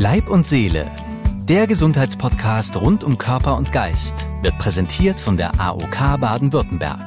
Leib und Seele, der Gesundheitspodcast rund um Körper und Geist, wird präsentiert von der AOK Baden-Württemberg.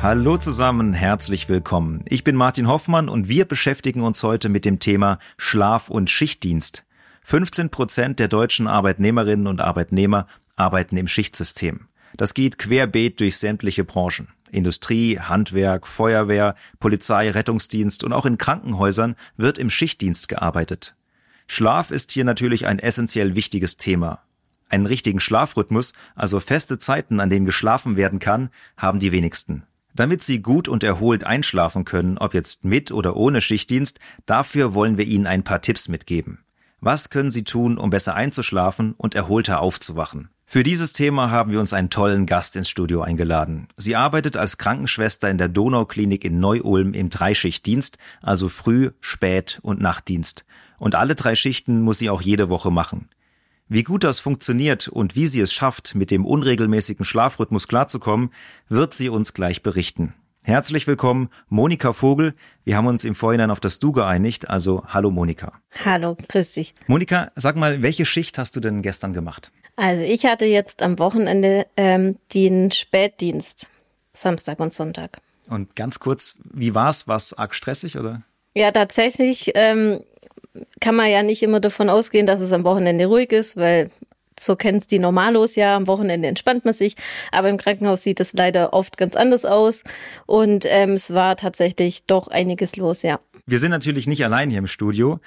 Hallo zusammen, herzlich willkommen. Ich bin Martin Hoffmann und wir beschäftigen uns heute mit dem Thema Schlaf- und Schichtdienst. 15 Prozent der deutschen Arbeitnehmerinnen und Arbeitnehmer arbeiten im Schichtsystem. Das geht querbeet durch sämtliche Branchen. Industrie, Handwerk, Feuerwehr, Polizei, Rettungsdienst und auch in Krankenhäusern wird im Schichtdienst gearbeitet. Schlaf ist hier natürlich ein essentiell wichtiges Thema. Einen richtigen Schlafrhythmus, also feste Zeiten, an denen geschlafen werden kann, haben die wenigsten. Damit Sie gut und erholt einschlafen können, ob jetzt mit oder ohne Schichtdienst, dafür wollen wir Ihnen ein paar Tipps mitgeben. Was können Sie tun, um besser einzuschlafen und erholter aufzuwachen? Für dieses Thema haben wir uns einen tollen Gast ins Studio eingeladen. Sie arbeitet als Krankenschwester in der Donauklinik in Neu-Ulm im Dreischichtdienst, also Früh-, Spät- und Nachtdienst. Und alle drei Schichten muss sie auch jede Woche machen. Wie gut das funktioniert und wie sie es schafft, mit dem unregelmäßigen Schlafrhythmus klarzukommen, wird sie uns gleich berichten. Herzlich willkommen, Monika Vogel. Wir haben uns im Vorhinein auf das Du geeinigt, also hallo Monika. Hallo, grüß dich. Monika, sag mal, welche Schicht hast du denn gestern gemacht? Also ich hatte jetzt am Wochenende ähm, den Spätdienst, Samstag und Sonntag. Und ganz kurz, wie war's? War's arg stressig oder? Ja, tatsächlich ähm, kann man ja nicht immer davon ausgehen, dass es am Wochenende ruhig ist, weil so kennt's die Normalos ja, am Wochenende entspannt man sich, aber im Krankenhaus sieht es leider oft ganz anders aus und ähm, es war tatsächlich doch einiges los, ja. Wir sind natürlich nicht allein hier im Studio.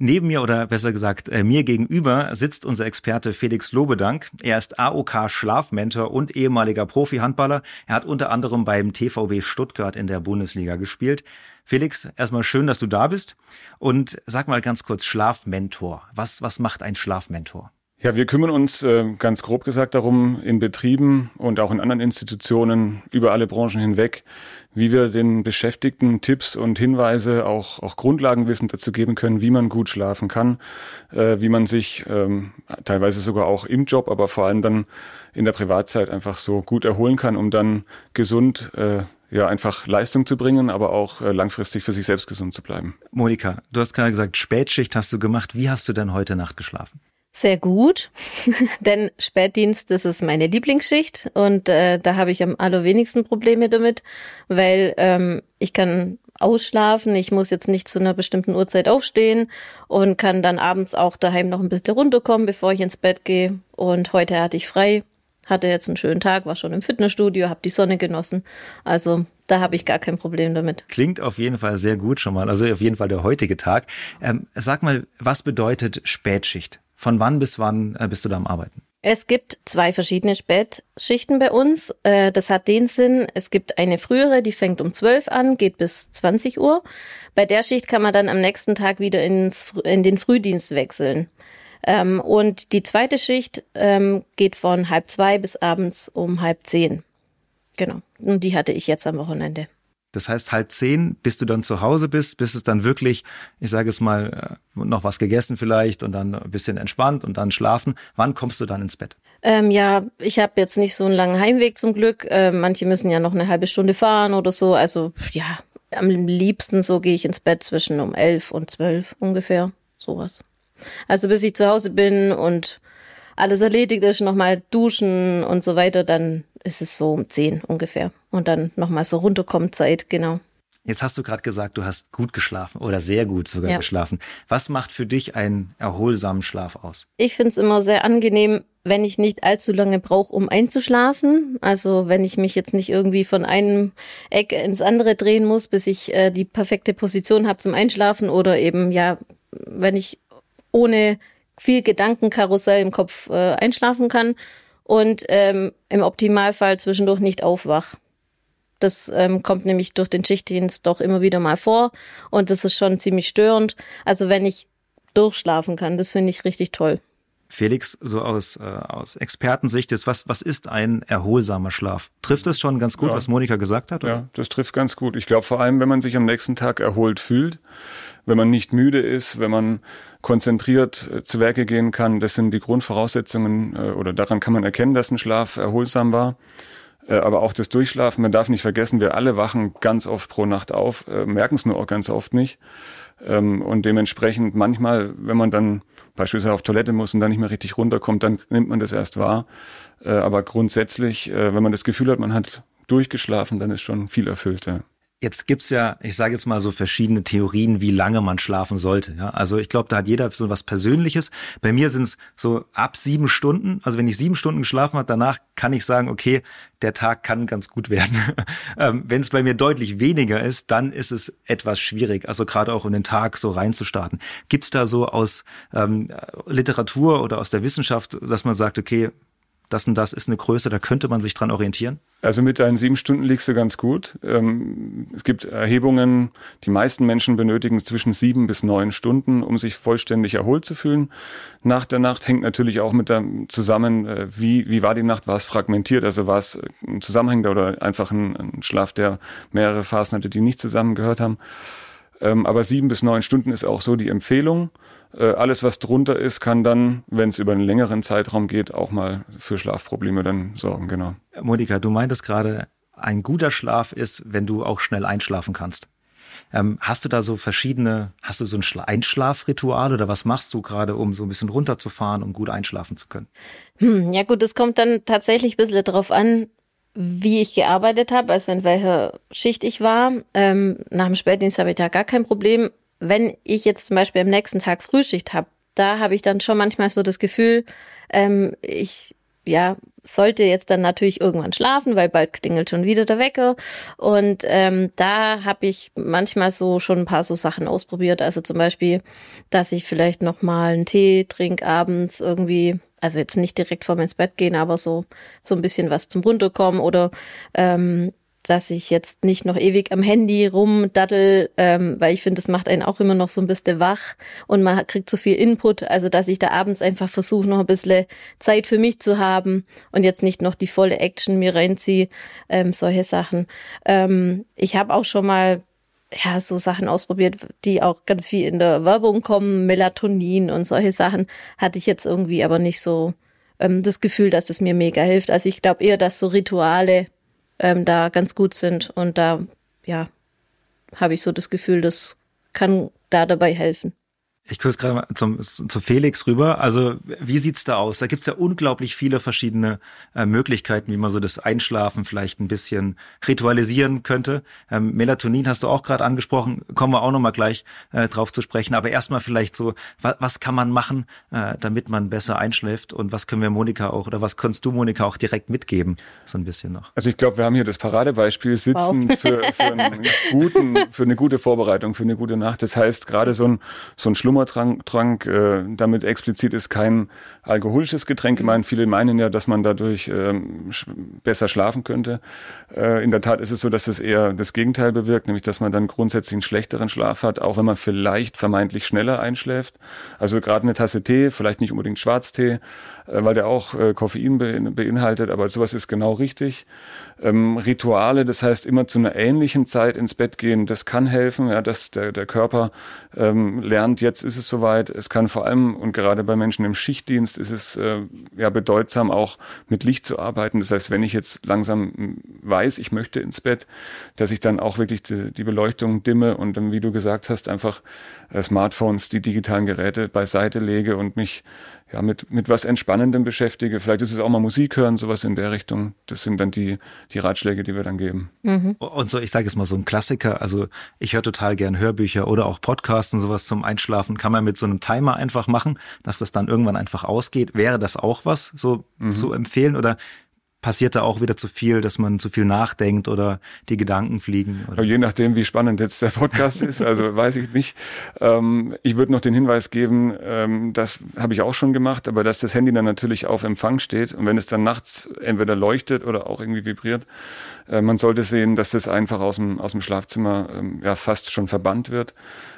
Neben mir oder besser gesagt äh, mir gegenüber sitzt unser Experte Felix Lobedank. Er ist AOK Schlafmentor und ehemaliger Profi-Handballer. Er hat unter anderem beim TVB Stuttgart in der Bundesliga gespielt. Felix, erstmal schön, dass du da bist. Und sag mal ganz kurz Schlafmentor. Was, was macht ein Schlafmentor? Ja, wir kümmern uns äh, ganz grob gesagt darum, in Betrieben und auch in anderen Institutionen über alle Branchen hinweg, wie wir den Beschäftigten Tipps und Hinweise, auch, auch Grundlagenwissen dazu geben können, wie man gut schlafen kann, äh, wie man sich ähm, teilweise sogar auch im Job, aber vor allem dann in der Privatzeit einfach so gut erholen kann, um dann gesund äh, ja einfach Leistung zu bringen, aber auch äh, langfristig für sich selbst gesund zu bleiben. Monika, du hast gerade gesagt, Spätschicht hast du gemacht. Wie hast du denn heute Nacht geschlafen? Sehr gut, denn Spätdienst, das ist meine Lieblingsschicht und äh, da habe ich am allerwenigsten Probleme damit, weil ähm, ich kann ausschlafen, ich muss jetzt nicht zu einer bestimmten Uhrzeit aufstehen und kann dann abends auch daheim noch ein bisschen runterkommen, bevor ich ins Bett gehe. Und heute hatte ich frei, hatte jetzt einen schönen Tag, war schon im Fitnessstudio, habe die Sonne genossen. Also da habe ich gar kein Problem damit. Klingt auf jeden Fall sehr gut schon mal, also auf jeden Fall der heutige Tag. Ähm, sag mal, was bedeutet Spätschicht? Von wann bis wann äh, bist du da am Arbeiten? Es gibt zwei verschiedene Spätschichten bei uns. Äh, das hat den Sinn, es gibt eine frühere, die fängt um 12 an, geht bis 20 Uhr. Bei der Schicht kann man dann am nächsten Tag wieder ins, in den Frühdienst wechseln. Ähm, und die zweite Schicht ähm, geht von halb zwei bis abends um halb zehn. Genau. Und die hatte ich jetzt am Wochenende. Das heißt, halb zehn, bis du dann zu Hause bist, bis es dann wirklich, ich sage es mal, äh, noch was gegessen vielleicht und dann ein bisschen entspannt und dann schlafen. Wann kommst du dann ins Bett? Ähm, ja, ich habe jetzt nicht so einen langen Heimweg zum Glück. Äh, manche müssen ja noch eine halbe Stunde fahren oder so. Also ja, am liebsten so gehe ich ins Bett zwischen um elf und zwölf ungefähr. Sowas. Also bis ich zu Hause bin und alles erledigt ist, nochmal duschen und so weiter, dann ist es so um zehn ungefähr. Und dann nochmal so runterkommt Zeit, genau. Jetzt hast du gerade gesagt, du hast gut geschlafen oder sehr gut sogar ja. geschlafen. Was macht für dich einen erholsamen Schlaf aus? Ich finde es immer sehr angenehm, wenn ich nicht allzu lange brauche, um einzuschlafen. Also wenn ich mich jetzt nicht irgendwie von einem Eck ins andere drehen muss, bis ich äh, die perfekte Position habe zum Einschlafen oder eben ja, wenn ich ohne viel Gedankenkarussell im Kopf äh, einschlafen kann und ähm, im Optimalfall zwischendurch nicht aufwach. Das ähm, kommt nämlich durch den Schichtdienst doch immer wieder mal vor und das ist schon ziemlich störend. Also wenn ich durchschlafen kann, das finde ich richtig toll. Felix, so aus, äh, aus Expertensicht jetzt, was, was ist ein erholsamer Schlaf? Trifft das schon ganz gut, ja. was Monika gesagt hat? Oder? Ja, das trifft ganz gut. Ich glaube vor allem, wenn man sich am nächsten Tag erholt fühlt, wenn man nicht müde ist, wenn man konzentriert äh, zu Werke gehen kann, das sind die Grundvoraussetzungen äh, oder daran kann man erkennen, dass ein Schlaf erholsam war. Äh, aber auch das Durchschlafen, man darf nicht vergessen, wir alle wachen ganz oft pro Nacht auf, äh, merken es nur auch ganz oft nicht. Ähm, und dementsprechend manchmal, wenn man dann beispielsweise auf Toilette muss und dann nicht mehr richtig runterkommt, dann nimmt man das erst wahr. Äh, aber grundsätzlich, wenn man das Gefühl hat, man hat durchgeschlafen, dann ist schon viel erfüllter. Jetzt gibt's ja, ich sage jetzt mal so verschiedene Theorien, wie lange man schlafen sollte. Ja? Also ich glaube, da hat jeder so was Persönliches. Bei mir sind es so ab sieben Stunden. Also wenn ich sieben Stunden geschlafen habe, danach kann ich sagen, okay, der Tag kann ganz gut werden. ähm, wenn es bei mir deutlich weniger ist, dann ist es etwas schwierig. Also gerade auch in den Tag so reinzustarten. Gibt's da so aus ähm, Literatur oder aus der Wissenschaft, dass man sagt, okay, das und das ist eine Größe, da könnte man sich dran orientieren? Also mit deinen sieben Stunden liegst du ganz gut. Ähm, es gibt Erhebungen, die meisten Menschen benötigen zwischen sieben bis neun Stunden, um sich vollständig erholt zu fühlen. Nach der Nacht hängt natürlich auch mit der zusammen, äh, wie, wie war die Nacht, war es fragmentiert, also war es ein zusammenhängender oder einfach ein, ein Schlaf, der mehrere Phasen hatte, die nicht zusammengehört haben. Ähm, aber sieben bis neun Stunden ist auch so die Empfehlung. Äh, alles, was drunter ist, kann dann, wenn es über einen längeren Zeitraum geht, auch mal für Schlafprobleme dann sorgen, genau. Monika, du meintest gerade, ein guter Schlaf ist, wenn du auch schnell einschlafen kannst. Ähm, hast du da so verschiedene, hast du so ein Einschlafritual oder was machst du gerade, um so ein bisschen runterzufahren, um gut einschlafen zu können? Hm, ja gut, es kommt dann tatsächlich ein bisschen darauf an, wie ich gearbeitet habe, also in welcher Schicht ich war. Ähm, nach dem Spätdienst habe ich da gar kein Problem wenn ich jetzt zum Beispiel am nächsten Tag Frühschicht habe, da habe ich dann schon manchmal so das Gefühl, ähm, ich ja sollte jetzt dann natürlich irgendwann schlafen, weil bald klingelt schon wieder der Wecker. Und ähm, da habe ich manchmal so schon ein paar so Sachen ausprobiert. Also zum Beispiel, dass ich vielleicht noch mal einen Tee trinke abends irgendwie. Also jetzt nicht direkt vorm ins Bett gehen, aber so so ein bisschen was zum runterkommen oder ähm, dass ich jetzt nicht noch ewig am Handy rumdaddel, ähm, weil ich finde, das macht einen auch immer noch so ein bisschen wach und man kriegt so viel Input. Also dass ich da abends einfach versuche, noch ein bisschen Zeit für mich zu haben und jetzt nicht noch die volle Action mir reinziehe, ähm, solche Sachen. Ähm, ich habe auch schon mal ja, so Sachen ausprobiert, die auch ganz viel in der Werbung kommen, Melatonin und solche Sachen, hatte ich jetzt irgendwie aber nicht so ähm, das Gefühl, dass es mir mega hilft. Also ich glaube eher, dass so Rituale ähm, da ganz gut sind. Und da, ja, habe ich so das Gefühl, das kann da dabei helfen. Ich kurz gerade mal zum, zu Felix rüber. Also wie sieht's da aus? Da gibt's ja unglaublich viele verschiedene äh, Möglichkeiten, wie man so das Einschlafen vielleicht ein bisschen ritualisieren könnte. Ähm, Melatonin hast du auch gerade angesprochen, kommen wir auch nochmal gleich äh, drauf zu sprechen. Aber erstmal vielleicht so, was, was kann man machen, äh, damit man besser einschläft? Und was können wir Monika auch, oder was kannst du Monika auch direkt mitgeben? So ein bisschen noch. Also ich glaube, wir haben hier das Paradebeispiel Sitzen wow. für, für, einen guten, für eine gute Vorbereitung, für eine gute Nacht. Das heißt, gerade so ein, so ein Schlummer Schlummertrank, äh, damit explizit ist kein alkoholisches Getränk. Ich meine, viele meinen ja, dass man dadurch ähm, sch besser schlafen könnte. Äh, in der Tat ist es so, dass es eher das Gegenteil bewirkt, nämlich dass man dann grundsätzlich einen schlechteren Schlaf hat, auch wenn man vielleicht vermeintlich schneller einschläft. Also gerade eine Tasse Tee, vielleicht nicht unbedingt Schwarztee, äh, weil der auch äh, Koffein beinhaltet, aber sowas ist genau richtig. Ähm, Rituale, das heißt immer zu einer ähnlichen Zeit ins Bett gehen, das kann helfen, ja, dass der, der Körper ähm, lernt, jetzt ist es soweit. Es kann vor allem und gerade bei Menschen im Schichtdienst ist es äh, ja bedeutsam auch mit Licht zu arbeiten. Das heißt, wenn ich jetzt langsam weiß, ich möchte ins Bett, dass ich dann auch wirklich die, die Beleuchtung dimme und dann, wie du gesagt hast, einfach äh, Smartphones, die digitalen Geräte beiseite lege und mich ja, mit, mit was Entspannendem beschäftige. Vielleicht ist es auch mal Musik hören, sowas in der Richtung. Das sind dann die, die Ratschläge, die wir dann geben. Mhm. Und so, ich sage jetzt mal so ein Klassiker. Also ich höre total gern Hörbücher oder auch Podcasts und sowas zum Einschlafen. Kann man mit so einem Timer einfach machen, dass das dann irgendwann einfach ausgeht. Wäre das auch was so mhm. zu empfehlen oder passiert da auch wieder zu viel, dass man zu viel nachdenkt oder die Gedanken fliegen? Oder? Je nachdem, wie spannend jetzt der Podcast ist, also weiß ich nicht. Ähm, ich würde noch den Hinweis geben, ähm, das habe ich auch schon gemacht, aber dass das Handy dann natürlich auf Empfang steht und wenn es dann nachts entweder leuchtet oder auch irgendwie vibriert, äh, man sollte sehen, dass das einfach aus dem, aus dem Schlafzimmer ähm, ja fast schon verbannt wird.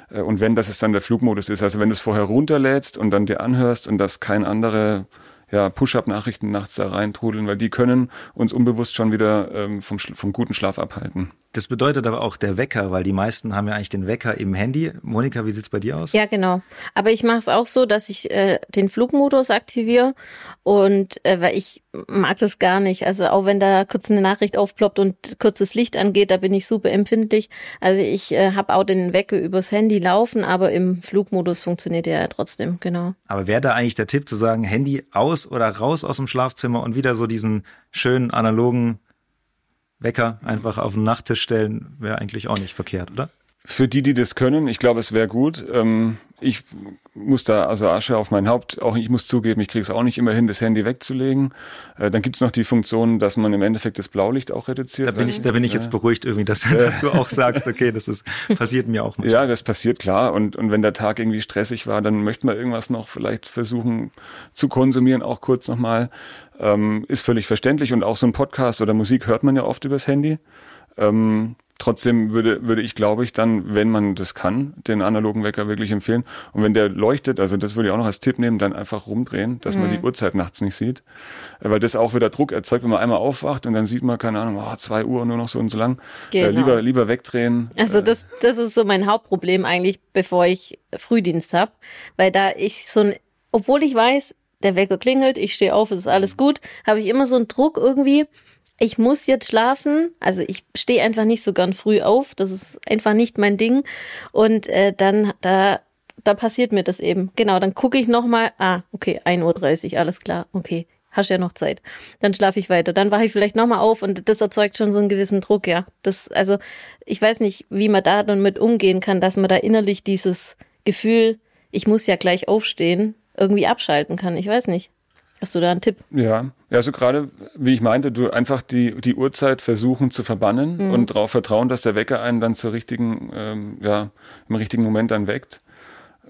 Äh, und wenn das es dann der Flugmodus ist, also wenn du es vorher runterlädst und dann dir anhörst und das kein andere ja, Push-up-Nachrichten nachts da reintrudeln, weil die können uns unbewusst schon wieder ähm, vom, vom guten Schlaf abhalten. Das bedeutet aber auch der Wecker, weil die meisten haben ja eigentlich den Wecker im Handy. Monika, wie sieht's bei dir aus? Ja, genau. Aber ich mache es auch so, dass ich äh, den Flugmodus aktiviere und äh, weil ich mag das gar nicht. Also auch wenn da kurz eine Nachricht aufploppt und kurzes Licht angeht, da bin ich super empfindlich. Also ich äh, habe auch den Wecker übers Handy laufen, aber im Flugmodus funktioniert der ja trotzdem, genau. Aber wäre da eigentlich der Tipp zu sagen, Handy aus oder raus aus dem Schlafzimmer und wieder so diesen schönen analogen Wecker einfach auf den Nachttisch stellen, wäre eigentlich auch nicht verkehrt, oder? Für die, die das können, ich glaube, es wäre gut. Ähm, ich muss da also Asche auf mein Haupt, auch ich muss zugeben, ich kriege es auch nicht immer hin, das Handy wegzulegen. Äh, dann gibt es noch die Funktion, dass man im Endeffekt das Blaulicht auch reduziert. Da bin ich, da bin ich jetzt beruhigt irgendwie, dass, dass du auch sagst, okay, das ist, passiert mir auch manchmal. Ja, das passiert klar. Und, und wenn der Tag irgendwie stressig war, dann möchte man irgendwas noch vielleicht versuchen zu konsumieren, auch kurz nochmal. Ähm, ist völlig verständlich und auch so ein Podcast oder Musik hört man ja oft übers Handy. Ähm, Trotzdem würde, würde ich, glaube ich, dann, wenn man das kann, den analogen Wecker wirklich empfehlen. Und wenn der leuchtet, also das würde ich auch noch als Tipp nehmen, dann einfach rumdrehen, dass mhm. man die mhm. Uhrzeit nachts nicht sieht. Weil das auch wieder Druck erzeugt, wenn man einmal aufwacht und dann sieht man, keine Ahnung, oh, zwei Uhr nur noch so und so lang. Äh, genau. Äh, lieber, lieber wegdrehen. Also äh, das, das ist so mein Hauptproblem eigentlich, bevor ich Frühdienst habe. Weil da ich so ein, obwohl ich weiß, der Wecker klingelt, ich stehe auf, es ist alles gut, habe ich immer so einen Druck irgendwie, ich muss jetzt schlafen. Also ich stehe einfach nicht so gern früh auf. Das ist einfach nicht mein Ding. Und äh, dann da da passiert mir das eben. Genau, dann gucke ich nochmal, ah, okay, 1.30 Uhr, alles klar, okay, hast ja noch Zeit. Dann schlafe ich weiter. Dann wache ich vielleicht nochmal auf und das erzeugt schon so einen gewissen Druck, ja. Das, also, ich weiß nicht, wie man da dann mit umgehen kann, dass man da innerlich dieses Gefühl, ich muss ja gleich aufstehen, irgendwie abschalten kann. Ich weiß nicht. Hast du da einen Tipp? Ja, ja, also gerade, wie ich meinte, du einfach die, die Uhrzeit versuchen zu verbannen mhm. und darauf vertrauen, dass der Wecker einen dann zur richtigen, ähm, ja, im richtigen Moment dann weckt.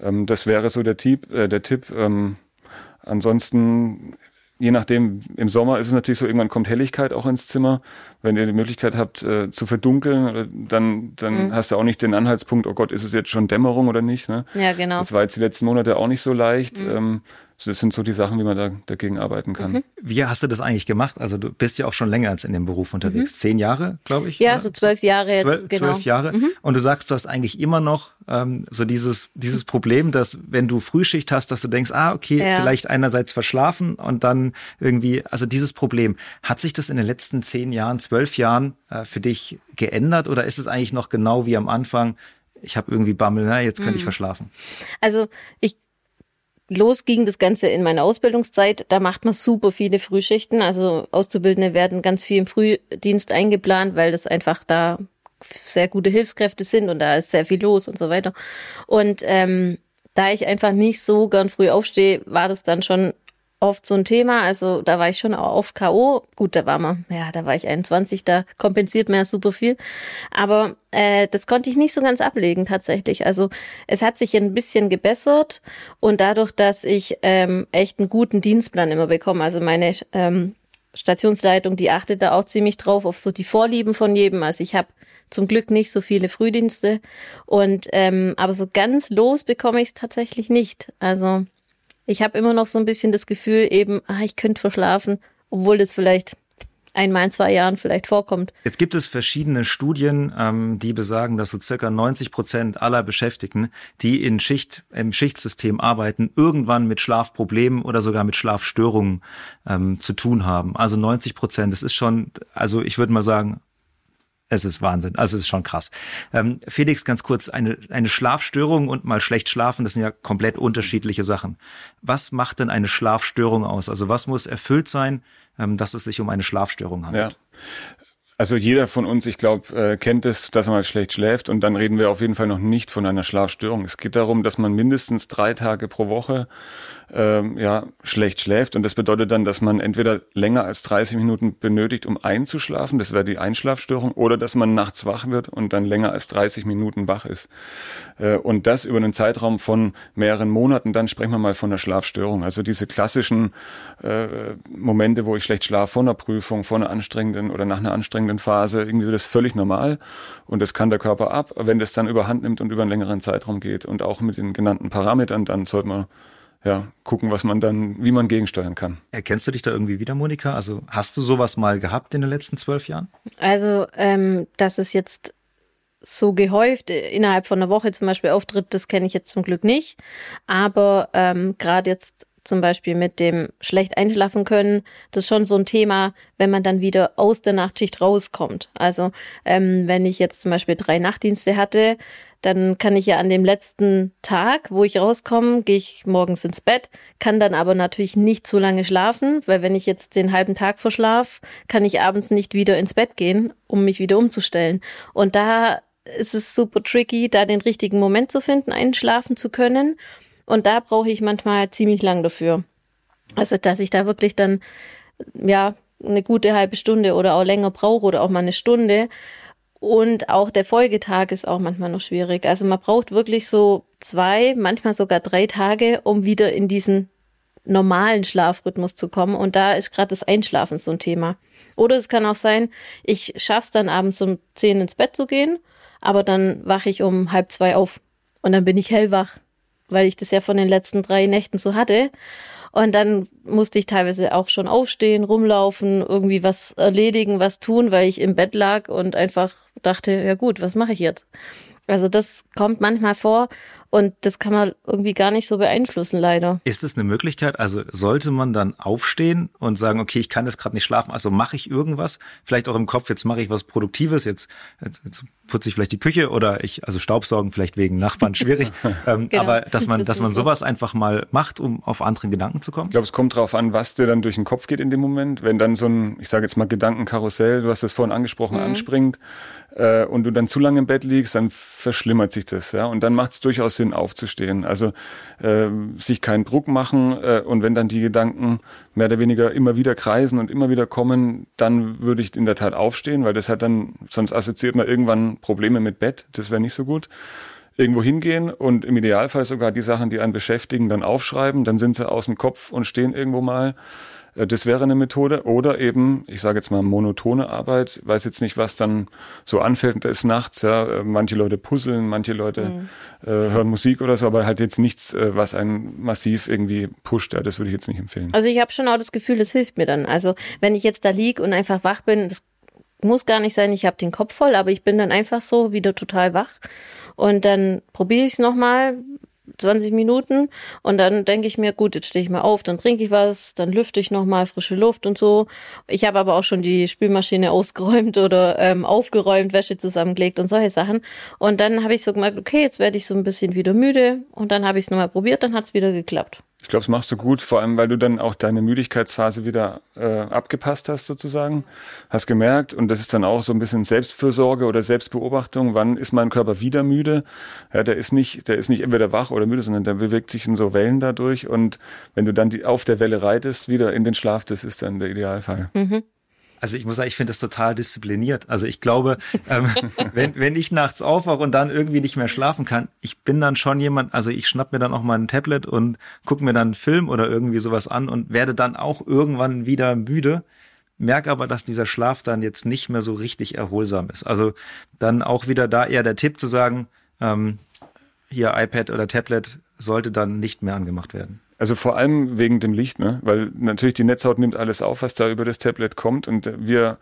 Ähm, das wäre so der Tipp. Äh, der Tipp. Ähm, ansonsten, je nachdem, im Sommer ist es natürlich so, irgendwann kommt Helligkeit auch ins Zimmer. Wenn ihr die Möglichkeit habt äh, zu verdunkeln, äh, dann, dann mhm. hast du auch nicht den Anhaltspunkt, oh Gott, ist es jetzt schon Dämmerung oder nicht? Ne? Ja, genau. Das war jetzt die letzten Monate auch nicht so leicht. Mhm. Ähm, das sind so die Sachen, wie man da dagegen arbeiten kann. Mhm. Wie hast du das eigentlich gemacht? Also du bist ja auch schon länger als in dem Beruf unterwegs. Mhm. Zehn Jahre, glaube ich. Ja, oder? so zwölf Jahre jetzt. Zwölf, genau. zwölf Jahre. Mhm. Und du sagst, du hast eigentlich immer noch ähm, so dieses, dieses Problem, dass wenn du Frühschicht hast, dass du denkst, ah, okay, ja. vielleicht einerseits verschlafen und dann irgendwie, also dieses Problem. Hat sich das in den letzten zehn Jahren, zwölf Jahren äh, für dich geändert oder ist es eigentlich noch genau wie am Anfang? Ich habe irgendwie Bammel, na, jetzt könnte ich mhm. verschlafen. Also ich Los ging das Ganze in meiner Ausbildungszeit. Da macht man super viele Frühschichten. Also Auszubildende werden ganz viel im Frühdienst eingeplant, weil das einfach da sehr gute Hilfskräfte sind und da ist sehr viel los und so weiter. Und ähm, da ich einfach nicht so gern früh aufstehe, war das dann schon oft so ein Thema. Also da war ich schon auf K.O. Gut, da war man, ja, da war ich 21, da kompensiert mir super viel. Aber äh, das konnte ich nicht so ganz ablegen tatsächlich. Also es hat sich ein bisschen gebessert und dadurch, dass ich ähm, echt einen guten Dienstplan immer bekomme, also meine ähm, Stationsleitung, die achtet da auch ziemlich drauf auf so die Vorlieben von jedem. Also ich habe zum Glück nicht so viele Frühdienste und ähm, aber so ganz los bekomme ich es tatsächlich nicht. Also ich habe immer noch so ein bisschen das Gefühl, eben, ah, ich könnte verschlafen, obwohl das vielleicht einmal in zwei Jahren vielleicht vorkommt. Jetzt gibt es verschiedene Studien, ähm, die besagen, dass so circa 90 Prozent aller Beschäftigten, die in Schicht, im Schichtsystem arbeiten, irgendwann mit Schlafproblemen oder sogar mit Schlafstörungen ähm, zu tun haben. Also 90 Prozent, das ist schon, also ich würde mal sagen, es ist Wahnsinn. Also es ist schon krass. Ähm, Felix, ganz kurz, eine, eine Schlafstörung und mal schlecht schlafen, das sind ja komplett unterschiedliche Sachen. Was macht denn eine Schlafstörung aus? Also was muss erfüllt sein, ähm, dass es sich um eine Schlafstörung handelt? Ja. Also jeder von uns, ich glaube, äh, kennt es, dass man schlecht schläft und dann reden wir auf jeden Fall noch nicht von einer Schlafstörung. Es geht darum, dass man mindestens drei Tage pro Woche ähm, ja, schlecht schläft. Und das bedeutet dann, dass man entweder länger als 30 Minuten benötigt, um einzuschlafen, das wäre die Einschlafstörung, oder dass man nachts wach wird und dann länger als 30 Minuten wach ist. Äh, und das über einen Zeitraum von mehreren Monaten, dann sprechen wir mal von einer Schlafstörung. Also diese klassischen äh, Momente, wo ich schlecht schlafe vor einer Prüfung, vor einer anstrengenden oder nach einer anstrengenden Phase, irgendwie so das völlig normal. Und das kann der Körper ab. Wenn das dann überhand nimmt und über einen längeren Zeitraum geht und auch mit den genannten Parametern, dann sollte man ja, gucken, was man dann, wie man gegensteuern kann. Erkennst du dich da irgendwie wieder, Monika? Also hast du sowas mal gehabt in den letzten zwölf Jahren? Also, ähm, dass es jetzt so gehäuft innerhalb von einer Woche zum Beispiel auftritt, das kenne ich jetzt zum Glück nicht. Aber ähm, gerade jetzt zum Beispiel mit dem schlecht einschlafen können, das ist schon so ein Thema, wenn man dann wieder aus der Nachtschicht rauskommt. Also ähm, wenn ich jetzt zum Beispiel drei Nachtdienste hatte, dann kann ich ja an dem letzten Tag, wo ich rauskomme, gehe ich morgens ins Bett, kann dann aber natürlich nicht so lange schlafen, weil wenn ich jetzt den halben Tag verschlaf, kann ich abends nicht wieder ins Bett gehen, um mich wieder umzustellen. Und da ist es super tricky, da den richtigen Moment zu finden, einschlafen zu können. Und da brauche ich manchmal ziemlich lang dafür. Also, dass ich da wirklich dann, ja, eine gute halbe Stunde oder auch länger brauche oder auch mal eine Stunde. Und auch der Folgetag ist auch manchmal noch schwierig. Also man braucht wirklich so zwei, manchmal sogar drei Tage, um wieder in diesen normalen Schlafrhythmus zu kommen. Und da ist gerade das Einschlafen so ein Thema. Oder es kann auch sein, ich schaff's dann abends um zehn ins Bett zu gehen, aber dann wache ich um halb zwei auf. Und dann bin ich hellwach weil ich das ja von den letzten drei Nächten so hatte. Und dann musste ich teilweise auch schon aufstehen, rumlaufen, irgendwie was erledigen, was tun, weil ich im Bett lag und einfach dachte, ja gut, was mache ich jetzt? Also das kommt manchmal vor und das kann man irgendwie gar nicht so beeinflussen, leider. Ist es eine Möglichkeit? Also sollte man dann aufstehen und sagen, okay, ich kann jetzt gerade nicht schlafen, also mache ich irgendwas? Vielleicht auch im Kopf, jetzt mache ich was Produktives, jetzt, jetzt, jetzt putze ich vielleicht die Küche oder ich, also Staubsaugen vielleicht wegen Nachbarn schwierig. ähm, genau. Aber dass man, das dass man sowas so. einfach mal macht, um auf andere Gedanken zu kommen? Ich glaube, es kommt drauf an, was dir dann durch den Kopf geht in dem Moment. Wenn dann so ein, ich sage jetzt mal Gedankenkarussell, du hast es vorhin angesprochen, mhm. anspringt äh, und du dann zu lange im Bett liegst, dann verschlimmert sich das, ja. Und dann macht es durchaus Sinn, aufzustehen. Also äh, sich keinen Druck machen äh, und wenn dann die Gedanken mehr oder weniger immer wieder kreisen und immer wieder kommen, dann würde ich in der Tat aufstehen, weil das hat dann, sonst assoziiert man irgendwann Probleme mit Bett, das wäre nicht so gut irgendwo hingehen und im Idealfall sogar die Sachen, die einen beschäftigen, dann aufschreiben, dann sind sie aus dem Kopf und stehen irgendwo mal. Äh, das wäre eine Methode. Oder eben, ich sage jetzt mal monotone Arbeit, weiß jetzt nicht, was dann so anfällt, da ist nachts, ja, äh, manche Leute puzzeln, manche Leute mhm. äh, hören Musik oder so, aber halt jetzt nichts, äh, was einen massiv irgendwie pusht, ja, das würde ich jetzt nicht empfehlen. Also ich habe schon auch das Gefühl, es hilft mir dann. Also wenn ich jetzt da lieg und einfach wach bin, das muss gar nicht sein, ich habe den Kopf voll, aber ich bin dann einfach so wieder total wach. Und dann probiere ich es nochmal, 20 Minuten und dann denke ich mir, gut, jetzt stehe ich mal auf, dann trinke ich was, dann lüfte ich nochmal frische Luft und so. Ich habe aber auch schon die Spülmaschine ausgeräumt oder ähm, aufgeräumt, Wäsche zusammengelegt und solche Sachen. Und dann habe ich so gemerkt, okay, jetzt werde ich so ein bisschen wieder müde und dann habe ich es nochmal probiert, dann hat es wieder geklappt. Ich glaube, das machst du gut, vor allem weil du dann auch deine Müdigkeitsphase wieder äh, abgepasst hast sozusagen, hast gemerkt und das ist dann auch so ein bisschen Selbstfürsorge oder Selbstbeobachtung. Wann ist mein Körper wieder müde? Ja, der ist nicht, der ist nicht entweder wach oder müde, sondern der bewegt sich in so Wellen dadurch und wenn du dann die, auf der Welle reitest, wieder in den Schlaf, das ist dann der Idealfall. Mhm. Also ich muss sagen, ich finde das total diszipliniert. Also ich glaube, ähm, wenn, wenn ich nachts aufwache und dann irgendwie nicht mehr schlafen kann, ich bin dann schon jemand, also ich schnapp mir dann auch mal ein Tablet und gucke mir dann einen Film oder irgendwie sowas an und werde dann auch irgendwann wieder müde. Merke aber, dass dieser Schlaf dann jetzt nicht mehr so richtig erholsam ist. Also dann auch wieder da eher der Tipp zu sagen, ähm, hier iPad oder Tablet sollte dann nicht mehr angemacht werden. Also vor allem wegen dem Licht, ne? Weil natürlich die Netzhaut nimmt alles auf, was da über das Tablet kommt und wir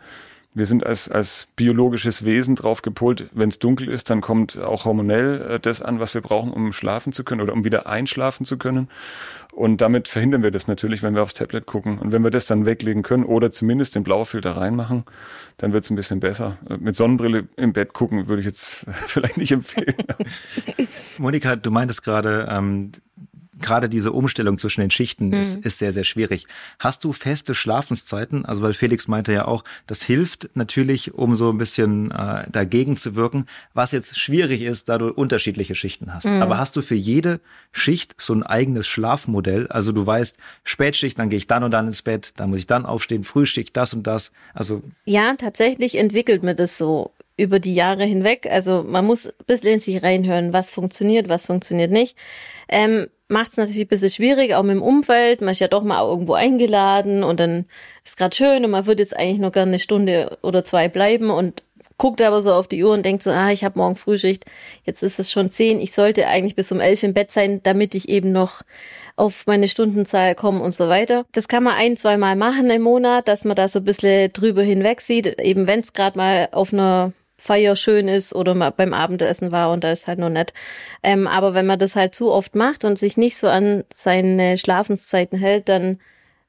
wir sind als, als biologisches Wesen drauf gepolt, wenn es dunkel ist, dann kommt auch hormonell äh, das an, was wir brauchen, um schlafen zu können oder um wieder einschlafen zu können. Und damit verhindern wir das natürlich, wenn wir aufs Tablet gucken. Und wenn wir das dann weglegen können oder zumindest den Blaufilter reinmachen, dann wird es ein bisschen besser. Äh, mit Sonnenbrille im Bett gucken würde ich jetzt vielleicht nicht empfehlen. Monika, du meintest gerade, ähm, gerade diese Umstellung zwischen den Schichten mhm. ist, ist sehr, sehr schwierig. Hast du feste Schlafenszeiten? Also weil Felix meinte ja auch, das hilft natürlich, um so ein bisschen äh, dagegen zu wirken, was jetzt schwierig ist, da du unterschiedliche Schichten hast. Mhm. Aber hast du für jede Schicht so ein eigenes Schlafmodell? Also du weißt, Spätschicht, dann gehe ich dann und dann ins Bett, dann muss ich dann aufstehen, Frühschicht, das und das. Also ja, tatsächlich entwickelt mir das so über die Jahre hinweg. Also man muss ein bisschen in sich reinhören, was funktioniert, was funktioniert nicht. Ähm, Macht es natürlich ein bisschen schwierig, auch mit dem Umfeld. Man ist ja doch mal irgendwo eingeladen und dann ist gerade schön und man würde jetzt eigentlich nur gerne eine Stunde oder zwei bleiben und guckt aber so auf die Uhr und denkt so, ah, ich habe morgen Frühschicht, jetzt ist es schon zehn, ich sollte eigentlich bis um elf im Bett sein, damit ich eben noch auf meine Stundenzahl komme und so weiter. Das kann man ein, zwei Mal machen im Monat, dass man da so ein bisschen drüber hinweg sieht, eben wenn es gerade mal auf einer Feier schön ist oder mal beim Abendessen war und da ist halt nur nett. Ähm, aber wenn man das halt zu oft macht und sich nicht so an seine Schlafenszeiten hält, dann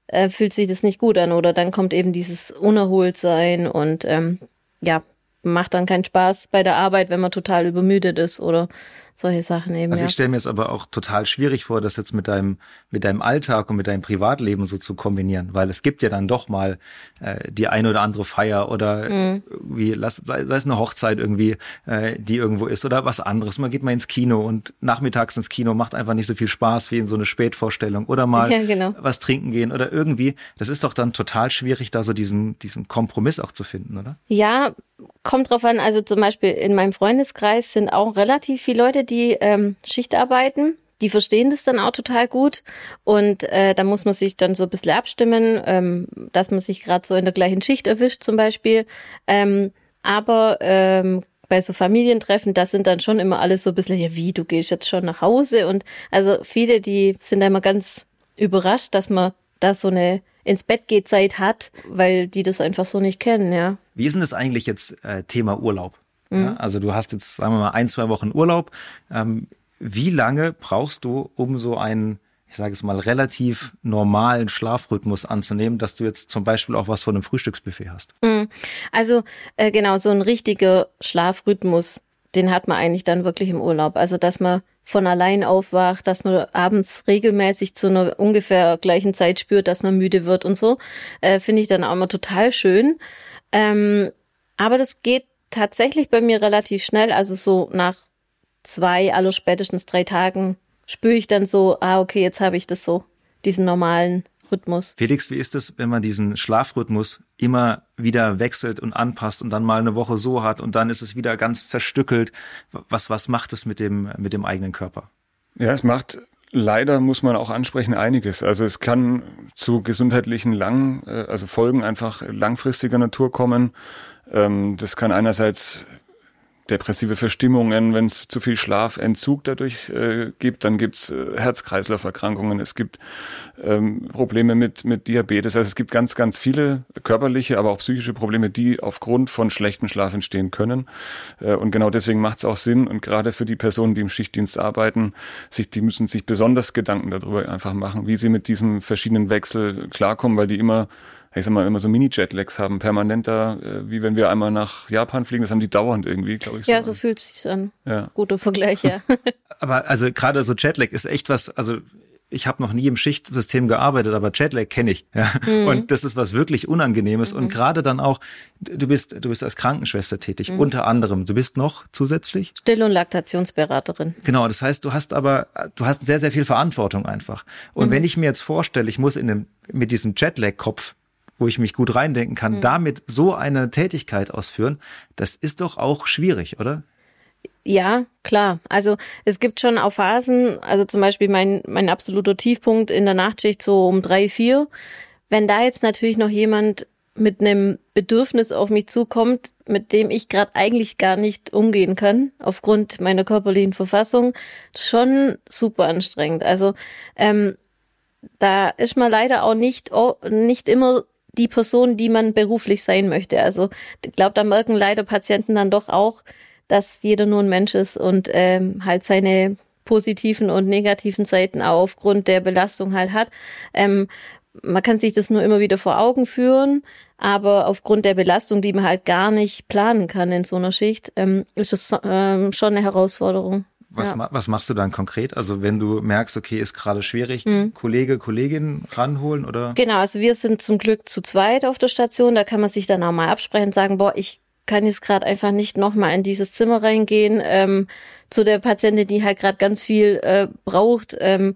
äh, fühlt sich das nicht gut an oder dann kommt eben dieses Unerholtsein und ähm, ja, macht dann keinen Spaß bei der Arbeit, wenn man total übermüdet ist oder solche Sachen eben. Also ich stelle mir es aber auch total schwierig vor, das jetzt mit deinem mit deinem Alltag und mit deinem Privatleben so zu kombinieren, weil es gibt ja dann doch mal äh, die eine oder andere Feier oder mhm. wie lass sei, sei es eine Hochzeit irgendwie, äh, die irgendwo ist oder was anderes. Man geht mal ins Kino und nachmittags ins Kino macht einfach nicht so viel Spaß wie in so eine Spätvorstellung oder mal Ja, genau. was trinken gehen oder irgendwie. Das ist doch dann total schwierig, da so diesen diesen Kompromiss auch zu finden, oder? Ja, kommt drauf an. Also zum Beispiel in meinem Freundeskreis sind auch relativ viele Leute, die ähm, Schicht arbeiten. Die verstehen das dann auch total gut. Und äh, da muss man sich dann so ein bisschen abstimmen, ähm, dass man sich gerade so in der gleichen Schicht erwischt zum Beispiel. Ähm, aber ähm, bei so Familientreffen, das sind dann schon immer alles so ein bisschen, ja wie, du gehst jetzt schon nach Hause. Und also viele, die sind da immer ganz überrascht, dass man da so eine ins Bett geht Zeit hat, weil die das einfach so nicht kennen, ja. Wie ist denn das eigentlich jetzt äh, Thema Urlaub? Ja, also du hast jetzt, sagen wir mal, ein, zwei Wochen Urlaub. Ähm, wie lange brauchst du, um so einen, ich sage es mal, relativ normalen Schlafrhythmus anzunehmen, dass du jetzt zum Beispiel auch was von einem Frühstücksbuffet hast? Also äh, genau, so ein richtiger Schlafrhythmus, den hat man eigentlich dann wirklich im Urlaub. Also dass man von allein aufwacht, dass man abends regelmäßig zu einer ungefähr gleichen Zeit spürt, dass man müde wird und so, äh, finde ich dann auch immer total schön. Ähm, aber das geht tatsächlich bei mir relativ schnell. Also so nach zwei, aller spätestens drei Tagen spüre ich dann so, ah, okay, jetzt habe ich das so, diesen normalen Rhythmus. Felix, wie ist es, wenn man diesen Schlafrhythmus immer wieder wechselt und anpasst und dann mal eine Woche so hat und dann ist es wieder ganz zerstückelt? Was, was macht es mit dem, mit dem eigenen Körper? Ja, es macht leider, muss man auch ansprechen, einiges. Also es kann zu gesundheitlichen Lang, äh, also Folgen einfach langfristiger Natur kommen. Ähm, Das kann einerseits depressive Verstimmungen, wenn es zu viel Schlafentzug dadurch äh, gibt, dann gibt's äh, Herz-Kreislauf-Erkrankungen, es gibt ähm, Probleme mit, mit Diabetes. Also es gibt ganz, ganz viele körperliche, aber auch psychische Probleme, die aufgrund von schlechtem Schlaf entstehen können. Äh, und genau deswegen macht es auch Sinn. Und gerade für die Personen, die im Schichtdienst arbeiten, sich, die müssen sich besonders Gedanken darüber einfach machen, wie sie mit diesem verschiedenen Wechsel klarkommen, weil die immer ich sag mal, immer so Mini-Jetlags haben, permanenter, äh, wie wenn wir einmal nach Japan fliegen, das haben die dauernd irgendwie, glaube ich. Ja, so fühlt sich's an. Ja. Guter Vergleich, ja. Aber also gerade so Jetlag ist echt was, also ich habe noch nie im Schichtsystem gearbeitet, aber Jetlag kenne ich. Ja. Und das ist was wirklich Unangenehmes. Und gerade dann auch, du bist, du bist als Krankenschwester tätig, unter anderem. Du bist noch zusätzlich? Still- und Laktationsberaterin. Genau, das heißt, du hast aber, du hast sehr, sehr viel Verantwortung einfach. Und wenn ich mir jetzt vorstelle, ich muss in dem, mit diesem Jetlag-Kopf, wo ich mich gut reindenken kann, damit so eine Tätigkeit ausführen, das ist doch auch schwierig, oder? Ja, klar. Also es gibt schon auch Phasen, also zum Beispiel mein, mein absoluter Tiefpunkt in der Nachtschicht so um drei, vier. Wenn da jetzt natürlich noch jemand mit einem Bedürfnis auf mich zukommt, mit dem ich gerade eigentlich gar nicht umgehen kann, aufgrund meiner körperlichen Verfassung, schon super anstrengend. Also ähm, da ist man leider auch nicht, oh, nicht immer die Person, die man beruflich sein möchte. Also ich glaube, da merken leider Patienten dann doch auch, dass jeder nur ein Mensch ist und ähm, halt seine positiven und negativen Seiten auch aufgrund der Belastung halt hat. Ähm, man kann sich das nur immer wieder vor Augen führen, aber aufgrund der Belastung, die man halt gar nicht planen kann in so einer Schicht, ähm, ist das ähm, schon eine Herausforderung. Was, Ja. ma was machst du dann konkret? Also wenn du merkst, okay, ist gerade schwierig, Mhm. Kollege, Kollegin ranholen oder? Genau, also wir sind zum Glück zu zweit auf der Station. Da kann man sich dann auch mal absprechen und sagen, boah, ich kann jetzt gerade einfach nicht nochmal in dieses Zimmer reingehen ähm, zu der Patientin, die halt gerade ganz viel äh, braucht. Ähm,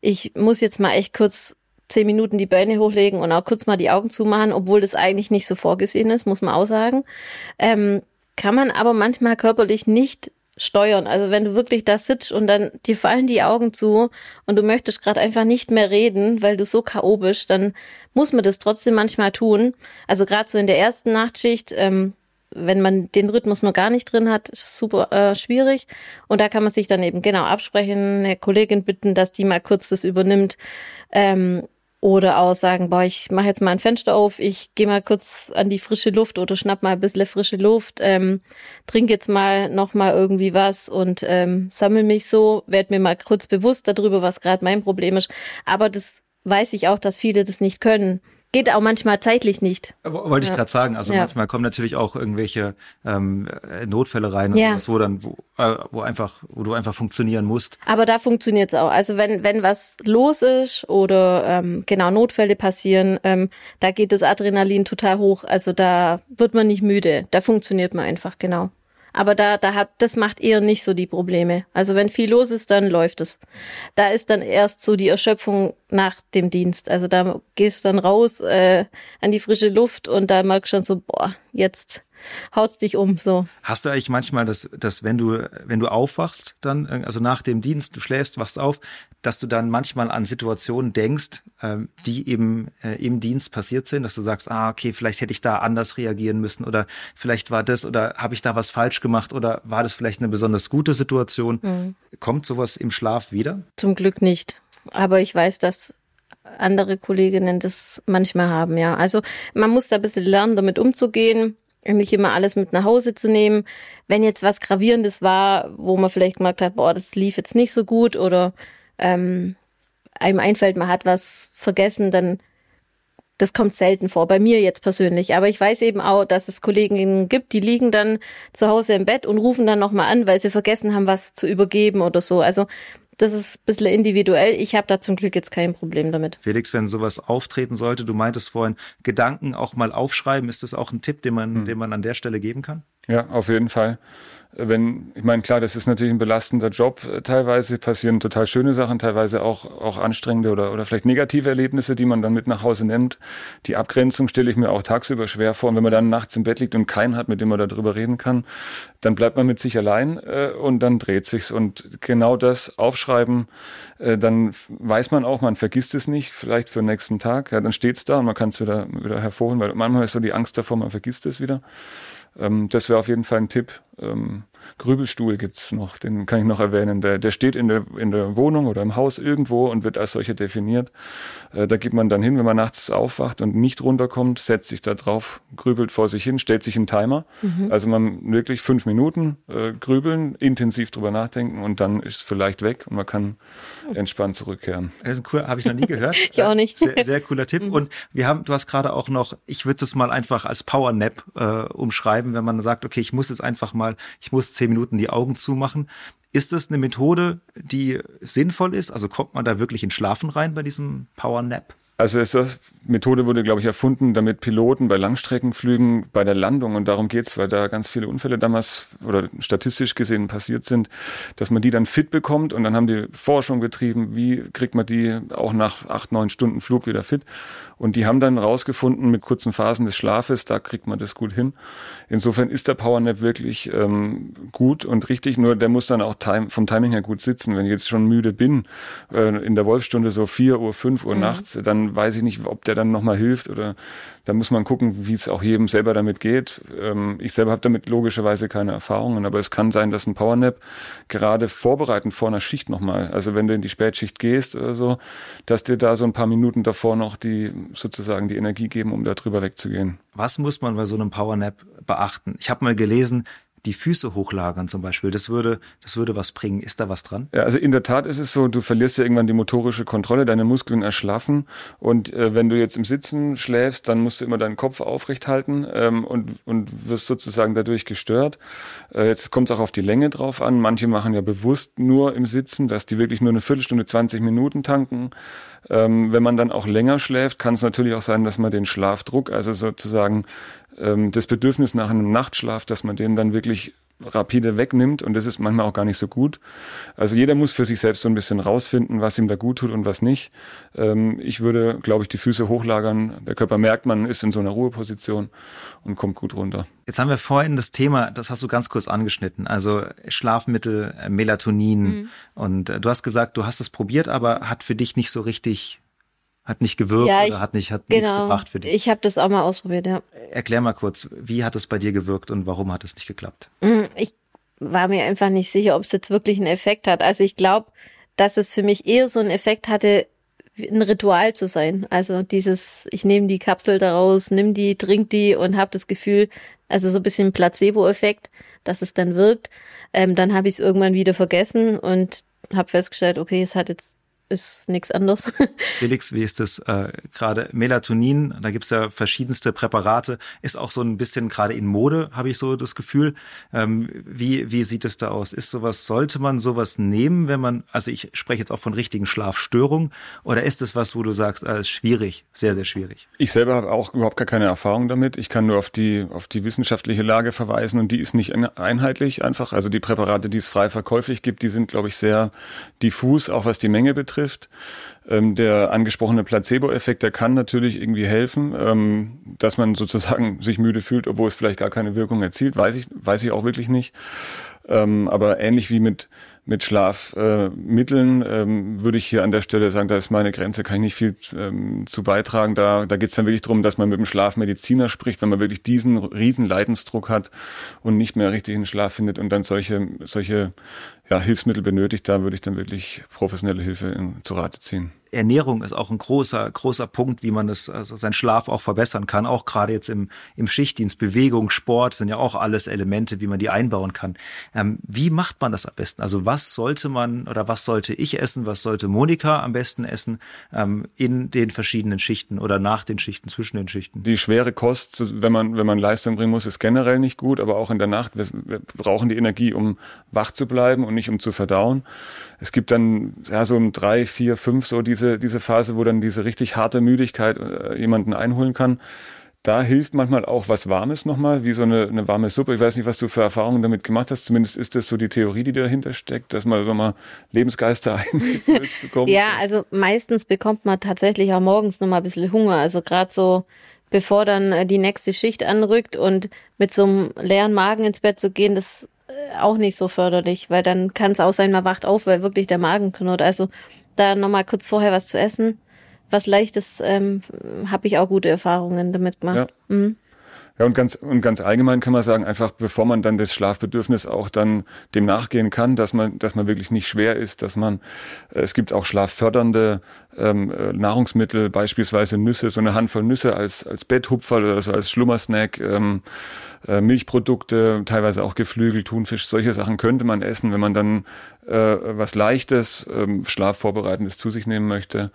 ich muss jetzt mal echt kurz zehn Minuten die Beine hochlegen und auch kurz mal die Augen zumachen, obwohl das eigentlich nicht so vorgesehen ist, muss man auch sagen. Ähm, kann man aber manchmal körperlich nicht steuern. Also wenn du wirklich da sitzt und dann dir fallen die Augen zu und du möchtest gerade einfach nicht mehr reden, weil du so K.O. bist, dann muss man das trotzdem manchmal tun. Also gerade so in der ersten Nachtschicht, ähm, wenn man den Rhythmus noch gar nicht drin hat, ist super äh, schwierig. Und da kann man sich dann eben genau absprechen, eine Kollegin bitten, dass die mal kurz das übernimmt. Ähm, oder auch sagen, boah, ich mache jetzt mal ein Fenster auf, ich gehe mal kurz an die frische Luft oder schnapp mal ein bisschen frische Luft, ähm, trink jetzt mal noch mal irgendwie was und ähm, sammel mich so, werd mir mal kurz bewusst darüber, was gerade mein Problem ist. Aber das weiß ich auch, dass viele das nicht können. Geht auch manchmal zeitlich nicht. Wollte ich ja. gerade sagen. Also ja. manchmal kommen natürlich auch irgendwelche ähm, Notfälle rein, ja. sowas, wo dann, wo, äh, wo einfach, wo du einfach funktionieren musst. Aber da funktioniert es auch. Also wenn wenn was los ist oder ähm, genau Notfälle passieren, ähm, da geht das Adrenalin total hoch. Also da wird man nicht müde. Da funktioniert man einfach genau. Aber da, da hat, das macht eher nicht so die Probleme. Also wenn viel los ist, dann läuft es. Da ist dann erst so die Erschöpfung nach dem Dienst. Also da gehst du dann raus äh, an die frische Luft und da merkst du schon so, boah, jetzt haut's dich um so. Hast du eigentlich manchmal das, dass wenn du, wenn du aufwachst, dann, also nach dem Dienst, du schläfst, wachst auf, dass du dann manchmal an Situationen denkst, ähm, die eben äh, im Dienst passiert sind, dass du sagst, ah, okay, vielleicht hätte ich da anders reagieren müssen oder vielleicht war das oder habe ich da was falsch gemacht oder war das vielleicht eine besonders gute Situation? Mhm. Kommt sowas im Schlaf wieder? Zum Glück nicht. Aber ich weiß, dass andere Kolleginnen das manchmal haben, ja. Also man muss da ein bisschen lernen, damit umzugehen nicht immer alles mit nach Hause zu nehmen. Wenn jetzt was Gravierendes war, wo man vielleicht gemerkt hat, boah, das lief jetzt nicht so gut oder ähm, einem einfällt, man hat was vergessen, dann das kommt selten vor, bei mir jetzt persönlich. Aber ich weiß eben auch, dass es Kolleginnen gibt, die liegen dann zu Hause im Bett und rufen dann nochmal an, weil sie vergessen haben, was zu übergeben oder so. Also das ist ein bisschen individuell. Ich habe da zum Glück jetzt kein Problem damit. Felix, wenn sowas auftreten sollte, du meintest vorhin, Gedanken auch mal aufschreiben, ist das auch ein Tipp, den man, hm. den man an der Stelle geben kann? Ja, auf jeden Fall wenn, ich meine, klar, das ist natürlich ein belastender Job. Teilweise passieren total schöne Sachen, teilweise auch, auch anstrengende oder, oder vielleicht negative Erlebnisse, die man dann mit nach Hause nimmt. Die Abgrenzung stelle ich mir auch tagsüber schwer vor. Und wenn man dann nachts im Bett liegt und keinen hat, mit dem man darüber reden kann, dann bleibt man mit sich allein äh, und dann dreht sich's. Und genau das aufschreiben, äh, dann weiß man auch, man vergisst es nicht, vielleicht für den nächsten Tag. Ja, dann steht's da und man kann es wieder, wieder hervorholen, weil manchmal ist so die Angst davor, man vergisst es wieder. Ähm, das wäre auf jeden Fall ein Tipp. Ähm, Grübelstuhl gibt's noch, den kann ich noch erwähnen. Der, der steht in der, in der Wohnung oder im Haus irgendwo und wird als solcher definiert. Äh, da geht man dann hin, wenn man nachts aufwacht und nicht runterkommt, setzt sich da drauf, grübelt vor sich hin, stellt sich einen Timer. Mhm. Also man wirklich fünf Minuten äh, grübeln, intensiv drüber nachdenken und dann ist es vielleicht weg und man kann entspannt zurückkehren. Das ist cool, habe ich noch nie gehört. ich auch nicht. Sehr, sehr cooler Tipp. Mhm. Und wir haben, du hast gerade auch noch, ich würde es mal einfach als Power Nap äh, umschreiben, wenn man sagt, okay, ich muss jetzt einfach mal, ich muss zehn Minuten die Augen zumachen. Ist das eine Methode, die sinnvoll ist? Also kommt man da wirklich in Schlafen rein bei diesem Power Nap? Also ist das Methode wurde, glaube ich, erfunden, damit Piloten bei Langstreckenflügen bei der Landung, und darum geht's, weil da ganz viele Unfälle damals oder statistisch gesehen passiert sind, dass man die dann fit bekommt und dann haben die Forschung getrieben, wie kriegt man die auch nach acht, neun Stunden Flug wieder fit. Und die haben dann rausgefunden, mit kurzen Phasen des Schlafes, da kriegt man das gut hin. Insofern ist der Powernap wirklich ähm, gut und richtig, nur der muss dann auch time, vom Timing her gut sitzen. Wenn ich jetzt schon müde bin, äh, in der Wolfstunde so vier Uhr, fünf Uhr mhm. nachts, dann weiß ich nicht, ob der dann nochmal hilft oder da muss man gucken, wie es auch jedem selber damit geht. Ähm, ich selber habe damit logischerweise keine Erfahrungen, aber es kann sein, dass ein Powernap gerade vorbereitend vor einer Schicht nochmal, also wenn du in die Spätschicht gehst oder so, dass dir da so ein paar Minuten davor noch die sozusagen die Energie geben, um da drüber wegzugehen. Was muss man bei so einem Powernap beachten? Ich habe mal gelesen, die Füße hochlagern zum Beispiel, das würde, das würde was bringen. Ist da was dran? Ja, also in der Tat ist es so, du verlierst ja irgendwann die motorische Kontrolle, deine Muskeln erschlaffen und äh, wenn du jetzt im Sitzen schläfst, dann musst du immer deinen Kopf aufrecht halten ähm, und, und wirst sozusagen dadurch gestört. Äh, jetzt kommt es auch auf die Länge drauf an. Manche machen ja bewusst nur im Sitzen, dass die wirklich nur eine Viertelstunde, 20 Minuten tanken. Ähm, wenn man dann auch länger schläft, kann es natürlich auch sein, dass man den Schlafdruck, also sozusagen ähm, das Bedürfnis nach einem Nachtschlaf, dass man den dann wirklich rapide wegnimmt und das ist manchmal auch gar nicht so gut. Also jeder muss für sich selbst so ein bisschen rausfinden, was ihm da gut tut und was nicht. Ähm, ich würde, glaube ich, die Füße hochlagern. Der Körper merkt, man ist in so einer Ruheposition und kommt gut runter. Jetzt haben wir vorhin das Thema, das hast du ganz kurz angeschnitten, also Schlafmittel, äh, Melatonin mhm. und äh, du hast gesagt, du hast es probiert, aber hat für dich nicht so richtig hat nicht gewirkt Ja, ich- oder hat nicht hat nichts Genau. gebracht für dich. Ich habe das auch mal ausprobiert, ja. Erklär mal kurz, wie hat es bei dir gewirkt und warum hat es nicht geklappt? Mm, Ich war mir einfach nicht sicher, ob es jetzt wirklich einen Effekt hat. Also ich glaube, dass es für mich eher so einen Effekt hatte, ein Ritual zu sein. Also dieses, ich nehme die Kapsel daraus, nimm die, trink die und habe das Gefühl, also so ein bisschen Placebo-Effekt, dass es dann wirkt. Ähm, dann habe ich es irgendwann wieder vergessen und habe festgestellt, okay, es hat jetzt ist nichts anderes. Felix, wie ist das äh, gerade? Melatonin, da gibt's ja verschiedenste Präparate, ist auch so ein bisschen gerade in Mode, habe ich so das Gefühl. Ähm, wie, wie sieht es da aus? Ist sowas, sollte man sowas nehmen, wenn man, also ich spreche jetzt auch von richtigen Schlafstörungen, oder ist es was, wo du sagst, äh, ist schwierig, sehr, sehr schwierig? Ich selber habe auch überhaupt gar keine Erfahrung damit. Ich kann nur auf die, auf die wissenschaftliche Lage verweisen und die ist nicht ein- einheitlich einfach. Also die Präparate, die es frei verkäuflich gibt, die sind, glaube ich, sehr diffus, auch was die Menge betrifft. Ähm, der angesprochene Placebo-Effekt, der kann natürlich irgendwie helfen, ähm, dass man sozusagen sich müde fühlt, obwohl es vielleicht gar keine Wirkung erzielt, weiß ich, weiß ich auch wirklich nicht. Ähm, aber ähnlich wie mit mit Schlafmitteln äh, ähm, würde ich hier an der Stelle sagen, da ist meine Grenze, kann ich nicht viel ähm, zu beitragen. Da, da geht es dann wirklich darum, dass man mit dem Schlafmediziner spricht, wenn man wirklich diesen riesen Leidensdruck hat und nicht mehr richtig in Schlaf findet und dann solche, solche ja, Hilfsmittel benötigt, da würde ich dann wirklich professionelle Hilfe in, zu Rate ziehen. Ernährung ist auch ein großer, großer Punkt, wie man das, also seinen Schlaf auch verbessern kann. Auch gerade jetzt im, im Schichtdienst, Bewegung, Sport sind ja auch alles Elemente, wie man die einbauen kann. Ähm, wie macht man das am besten? Also was sollte man oder was sollte ich essen? Was sollte Monika am besten essen ähm, in den verschiedenen Schichten oder nach den Schichten, zwischen den Schichten? Die schwere Kost, wenn man, wenn man Leistung bringen muss, ist generell nicht gut, aber auch in der Nacht. Wir, wir brauchen die Energie, um wach zu bleiben und nicht um zu verdauen. Es gibt dann ja so um drei, vier, fünf so diese, diese Phase, wo dann diese richtig harte Müdigkeit äh, jemanden einholen kann. Da hilft manchmal auch was Warmes nochmal, wie so eine, eine warme Suppe. Ich weiß nicht, was du für Erfahrungen damit gemacht hast. Zumindest ist das so die Theorie, die dahinter steckt, dass man so mal Lebensgeister eingeflößt bekommt. Ja, also meistens bekommt man tatsächlich auch morgens noch mal ein bisschen Hunger. Also gerade so, bevor dann äh, die nächste Schicht anrückt und mit so einem leeren Magen ins Bett zu gehen, das äh, auch nicht so förderlich, weil dann kann es auch sein, man wacht auf, weil wirklich der Magen knurrt. Also da noch mal kurz vorher was zu essen, was leichtes, ähm, habe ich auch gute Erfahrungen damit gemacht. Ja. Ja, und ganz, und ganz allgemein kann man sagen, einfach bevor man dann das Schlafbedürfnis auch dann dem nachgehen kann, dass man, dass man wirklich nicht schwer ist, dass man, äh, es gibt auch schlaffördernde ähm, äh, Nahrungsmittel, beispielsweise Nüsse, so eine Handvoll Nüsse als, als Betthupferl oder so als Schlummersnack, ähm, äh, Milchprodukte, teilweise auch Geflügel, Thunfisch, solche Sachen könnte man essen, wenn man dann äh, was Leichtes, ähm, Schlafvorbereitendes zu sich nehmen möchte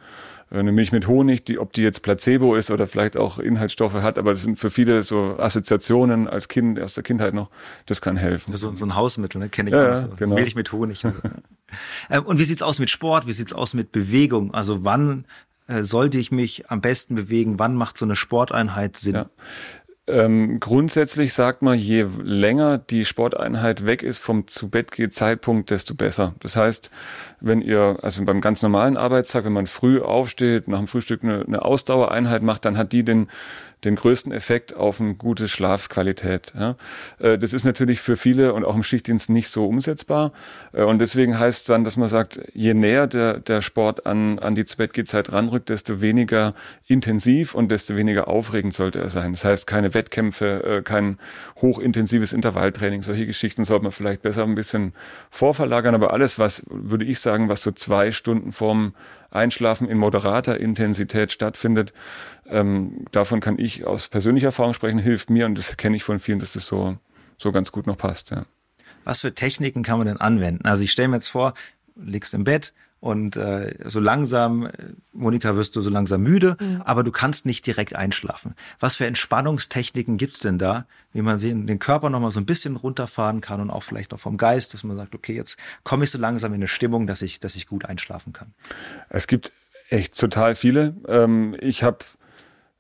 eine Milch mit Honig, die, ob die jetzt Placebo ist oder vielleicht auch Inhaltsstoffe hat, aber das sind für viele so Assoziationen als Kind, aus der Kindheit noch, das kann helfen. So, so ein Hausmittel, ne? kenne ich Ja, auch. So. genau. Milch mit Honig. ähm, und wie sieht's aus mit Sport? Wie sieht's aus mit Bewegung? Also wann äh, sollte ich mich am besten bewegen? Wann macht so eine Sporteinheit Sinn? Ja. Ähm, grundsätzlich sagt man, je länger die Sporteinheit weg ist vom zu Bett Zeitpunkt, desto besser. Das heißt, wenn ihr, also beim ganz normalen Arbeitstag, wenn man früh aufsteht, nach dem Frühstück eine, eine Ausdauereinheit macht, dann hat die den den größten Effekt auf eine gute Schlafqualität. Ja. Äh, Das ist natürlich für viele und auch im Schichtdienst nicht so umsetzbar. Äh, Und deswegen heißt es dann, dass man sagt, je näher der, der Sport an, an die Zu-Bett-Geht-Zeit ranrückt, desto weniger intensiv und desto weniger aufregend sollte er sein. Das heißt, keine Wettkämpfe, äh, kein hochintensives Intervalltraining, solche Geschichten sollte man vielleicht besser ein bisschen vorverlagern. Aber alles, was, würde ich sagen, was so zwei Stunden vorm Einschlafen in moderater Intensität stattfindet, ähm, davon kann ich aus persönlicher Erfahrung sprechen, hilft mir und das kenne ich von vielen, dass das so, so ganz gut noch passt. Ja. Was für Techniken kann man denn anwenden? Also ich stelle mir jetzt vor, liegst im Bett und äh, so langsam, äh, Monika, wirst du so langsam müde, aber du kannst nicht direkt einschlafen. Was für Entspannungstechniken gibt's denn da, wie man sehen, den Körper nochmal so ein bisschen runterfahren kann und auch vielleicht auch vom Geist, dass man sagt, okay, jetzt komme ich so langsam in eine Stimmung, dass ich, dass ich gut einschlafen kann. Es gibt echt total viele. Ähm, ich habe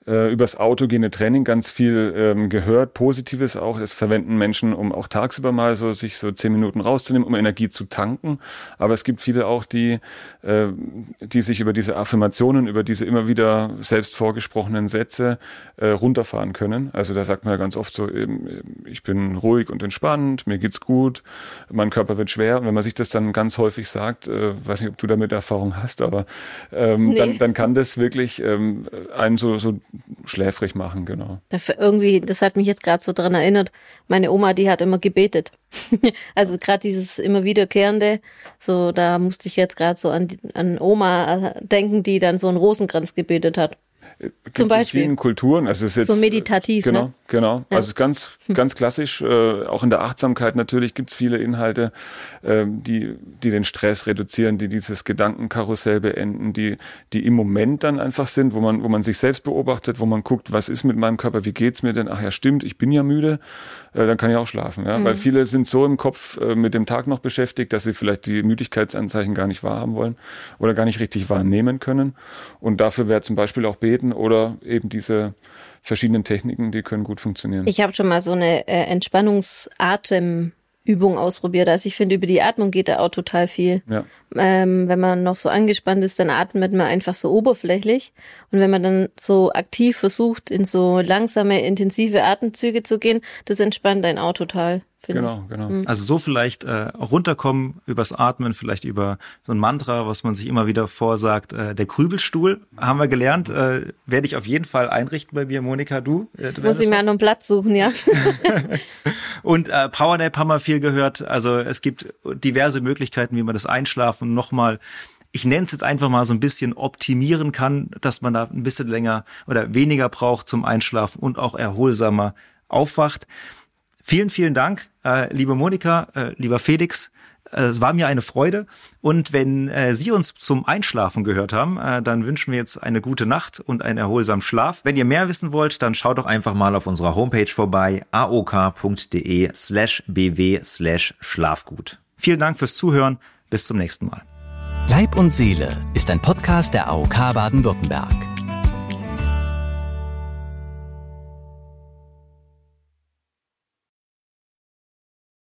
äh, übers autogene Training ganz viel ähm, gehört, Positives auch. Es verwenden Menschen, um auch tagsüber mal so sich so zehn Minuten rauszunehmen, um Energie zu tanken. Aber es gibt viele auch, die, äh, die sich über diese Affirmationen, über diese immer wieder selbst vorgesprochenen Sätze äh, runterfahren können. Also da sagt man ja ganz oft so, eben, ich bin ruhig und entspannt, mir geht's gut, mein Körper wird schwer. Und wenn man sich das dann ganz häufig sagt, äh, weiß nicht, ob du damit Erfahrung hast, aber ähm, nee. dann, dann kann das wirklich ähm, einen so, so schläfrig machen, genau. Irgendwie, das hat mich jetzt gerade so dran erinnert, meine Oma, die hat immer gebetet. also gerade dieses immer wiederkehrende, so da musste ich jetzt gerade so an, an Oma denken, die dann so einen Rosenkranz gebetet hat. Zum Beispiel. In vielen Kulturen. Also es ist jetzt, so meditativ. Genau, ne? genau. Ja. Also ganz, hm. ganz klassisch. Äh, auch in der Achtsamkeit natürlich gibt's viele Inhalte, äh, die, die den Stress reduzieren, die dieses Gedankenkarussell beenden, die, die im Moment dann einfach sind, wo man, wo man sich selbst beobachtet, wo man guckt, was ist mit meinem Körper, wie geht's mir denn? Ach ja, stimmt, ich bin ja müde. Äh, dann kann ich auch schlafen. Ja? Mhm. Weil viele sind so im Kopf äh, mit dem Tag noch beschäftigt, dass sie vielleicht die Müdigkeitsanzeichen gar nicht wahrhaben wollen oder gar nicht richtig wahrnehmen können. Und dafür wäre zum Beispiel auch Beten oder eben diese verschiedenen Techniken, die können gut funktionieren. Ich habe schon mal so eine äh, Entspannungsatem Übung ausprobiert. Also ich finde, über die Atmung geht da auch total viel. Ja. Ähm, wenn man noch so angespannt ist, dann atmet man einfach so oberflächlich. Und wenn man dann so aktiv versucht, in so langsame, intensive Atemzüge zu gehen, das entspannt einen auch total. Genau, ich. genau. Mhm. Also so vielleicht äh, runterkommen übers Atmen, vielleicht über so ein Mantra, was man sich immer wieder vorsagt. Äh, der Krübelstuhl haben wir gelernt, äh, werde ich auf jeden Fall einrichten bei mir, Monika. Du? Äh, du Muss ich mir noch einen Platz suchen, ja. Und äh, Powernap haben wir viel gehört. Also es gibt diverse Möglichkeiten, wie man das Einschlafen nochmal ich nenne es jetzt einfach mal so ein bisschen optimieren kann, dass man da ein bisschen länger oder weniger braucht zum Einschlafen und auch erholsamer aufwacht. Vielen, vielen Dank, äh, liebe Monika, äh, lieber Felix. Äh, es war mir eine Freude. Und wenn äh, Sie uns zum Einschlafen gehört haben, äh, dann wünschen wir jetzt eine gute Nacht und einen erholsamen Schlaf. Wenn ihr mehr wissen wollt, dann schaut doch einfach mal auf unserer Homepage vorbei, aok.de slash bw slash schlafgut. Vielen Dank fürs Zuhören. Bis zum nächsten Mal. Leib und Seele ist ein Podcast der AOK Baden-Württemberg.